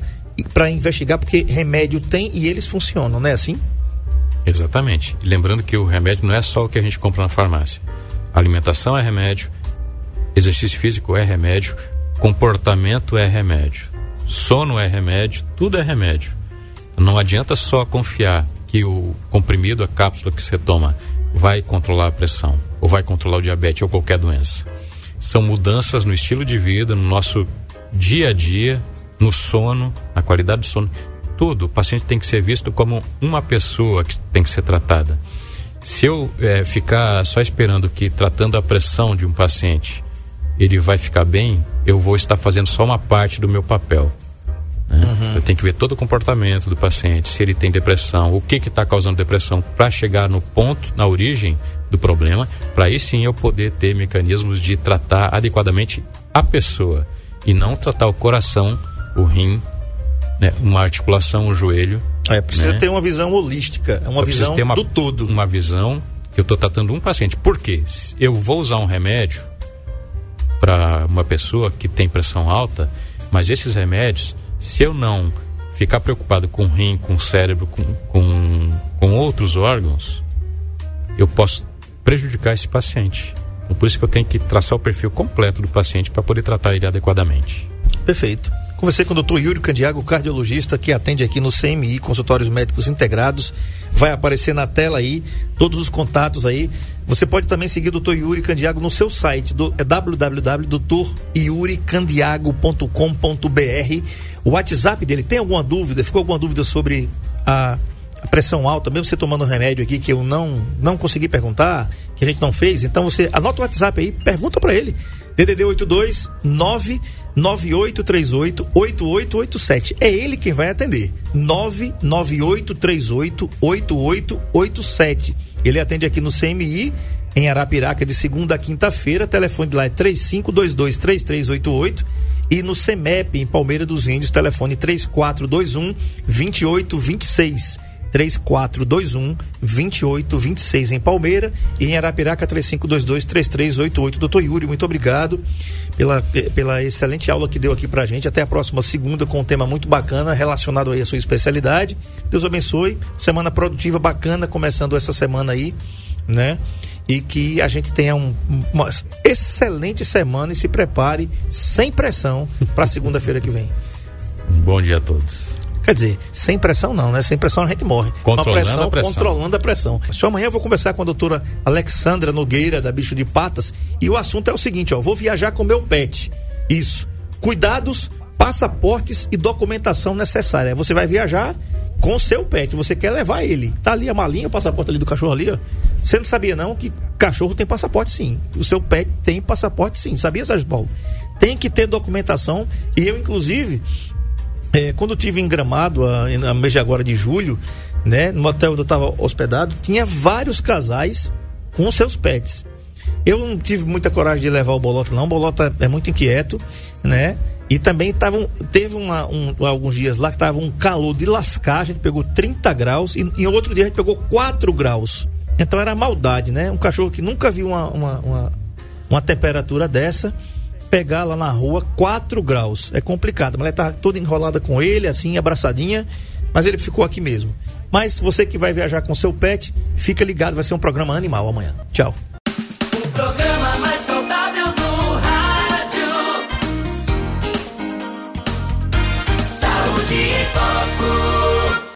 Speaker 3: para investigar, porque remédio tem e eles funcionam, não é assim?
Speaker 4: Exatamente. Lembrando que o remédio não é só o que a gente compra na farmácia. Alimentação é remédio, exercício físico é remédio, comportamento é remédio, sono é remédio, tudo é remédio. Não adianta só confiar que o comprimido, a cápsula que você toma, vai controlar a pressão, ou vai controlar o diabetes ou qualquer doença. São mudanças no estilo de vida, no nosso dia a dia, no sono, na qualidade do sono. Tudo. O paciente tem que ser visto como uma pessoa que tem que ser tratada. Se eu eh, ficar só esperando que tratando a pressão de um paciente ele vai ficar bem, eu vou estar fazendo só uma parte do meu papel. né? Eu tenho que ver todo o comportamento do paciente, se ele tem depressão, o que está causando depressão, para chegar no ponto, na origem do problema, para aí sim eu poder ter mecanismos de tratar adequadamente a pessoa e não tratar o coração, o rim, né, uma articulação, o joelho.
Speaker 3: É, precisa
Speaker 4: né?
Speaker 3: ter uma visão holística, uma
Speaker 4: Eu
Speaker 3: visão
Speaker 4: ter uma-
Speaker 3: do todo.
Speaker 4: Uma visão que eu estou tratando um paciente. Por quê? Eu vou usar um remédio para uma pessoa que tem pressão alta, mas esses remédios, se eu não ficar preocupado com o rim, com o cérebro, com, com, com outros órgãos, eu posso prejudicar esse paciente. Então, por isso que eu tenho que traçar o perfil completo do paciente para poder tratar ele adequadamente.
Speaker 3: Perfeito. Conversei com o Dr. Yuri Candiago, cardiologista que atende aqui no CMI, Consultórios Médicos Integrados. Vai aparecer na tela aí todos os contatos aí. Você pode também seguir o Dr. Yuri Candiago no seu site, do, é www.doutoryuricandiago.com.br. O WhatsApp dele, tem alguma dúvida? Ficou alguma dúvida sobre a, a pressão alta, mesmo você tomando remédio aqui que eu não não consegui perguntar, que a gente não fez? Então você anota o WhatsApp aí, pergunta para ele. DDD 82 99838 8887. É ele quem vai atender. 99838 8887. Ele atende aqui no CMI em Arapiraca de segunda a quinta-feira. Telefone de lá é 3522 3388 e no CEMEP em Palmeira dos Índios, telefone 3421 2826. 3421 2826 em Palmeira e em Arapiraca 3522 3388. Doutor Yuri, muito obrigado pela, pela excelente aula que deu aqui pra gente. Até a próxima segunda com um tema muito bacana relacionado aí à sua especialidade. Deus abençoe. Semana produtiva bacana começando essa semana aí, né? E que a gente tenha um, uma excelente semana e se prepare sem pressão para segunda-feira que vem.
Speaker 4: Bom dia a todos.
Speaker 3: Quer dizer, sem pressão não, né? Sem pressão a gente morre.
Speaker 4: Controlando
Speaker 3: pressão,
Speaker 4: a pressão.
Speaker 3: Controlando a pressão. Só amanhã eu vou conversar com a doutora Alexandra Nogueira, da Bicho de Patas, e o assunto é o seguinte, ó, vou viajar com meu pet. Isso. Cuidados, passaportes e documentação necessária. Você vai viajar com o seu pet, você quer levar ele. Tá ali a malinha, o passaporte ali do cachorro ali, ó. Você não sabia não que cachorro tem passaporte sim. O seu pet tem passaporte sim. Sabia, Sérgio Paulo? Tem que ter documentação e eu inclusive é, quando eu tive em Gramado, a, a mês de agora de julho, né, no hotel onde eu estava hospedado, tinha vários casais com seus pets. Eu não tive muita coragem de levar o Bolota, não. O Bolota é muito inquieto, né? E também tavam, teve uma, um, alguns dias lá que tava um calor de lascar, a gente pegou 30 graus e, e outro dia a gente pegou 4 graus. Então era maldade, né? Um cachorro que nunca viu uma, uma, uma, uma temperatura dessa pegar lá na rua 4 graus. É complicado. A mulher tá toda enrolada com ele, assim, abraçadinha, mas ele ficou aqui mesmo. Mas você que vai viajar com seu pet, fica ligado, vai ser um programa animal amanhã. Tchau.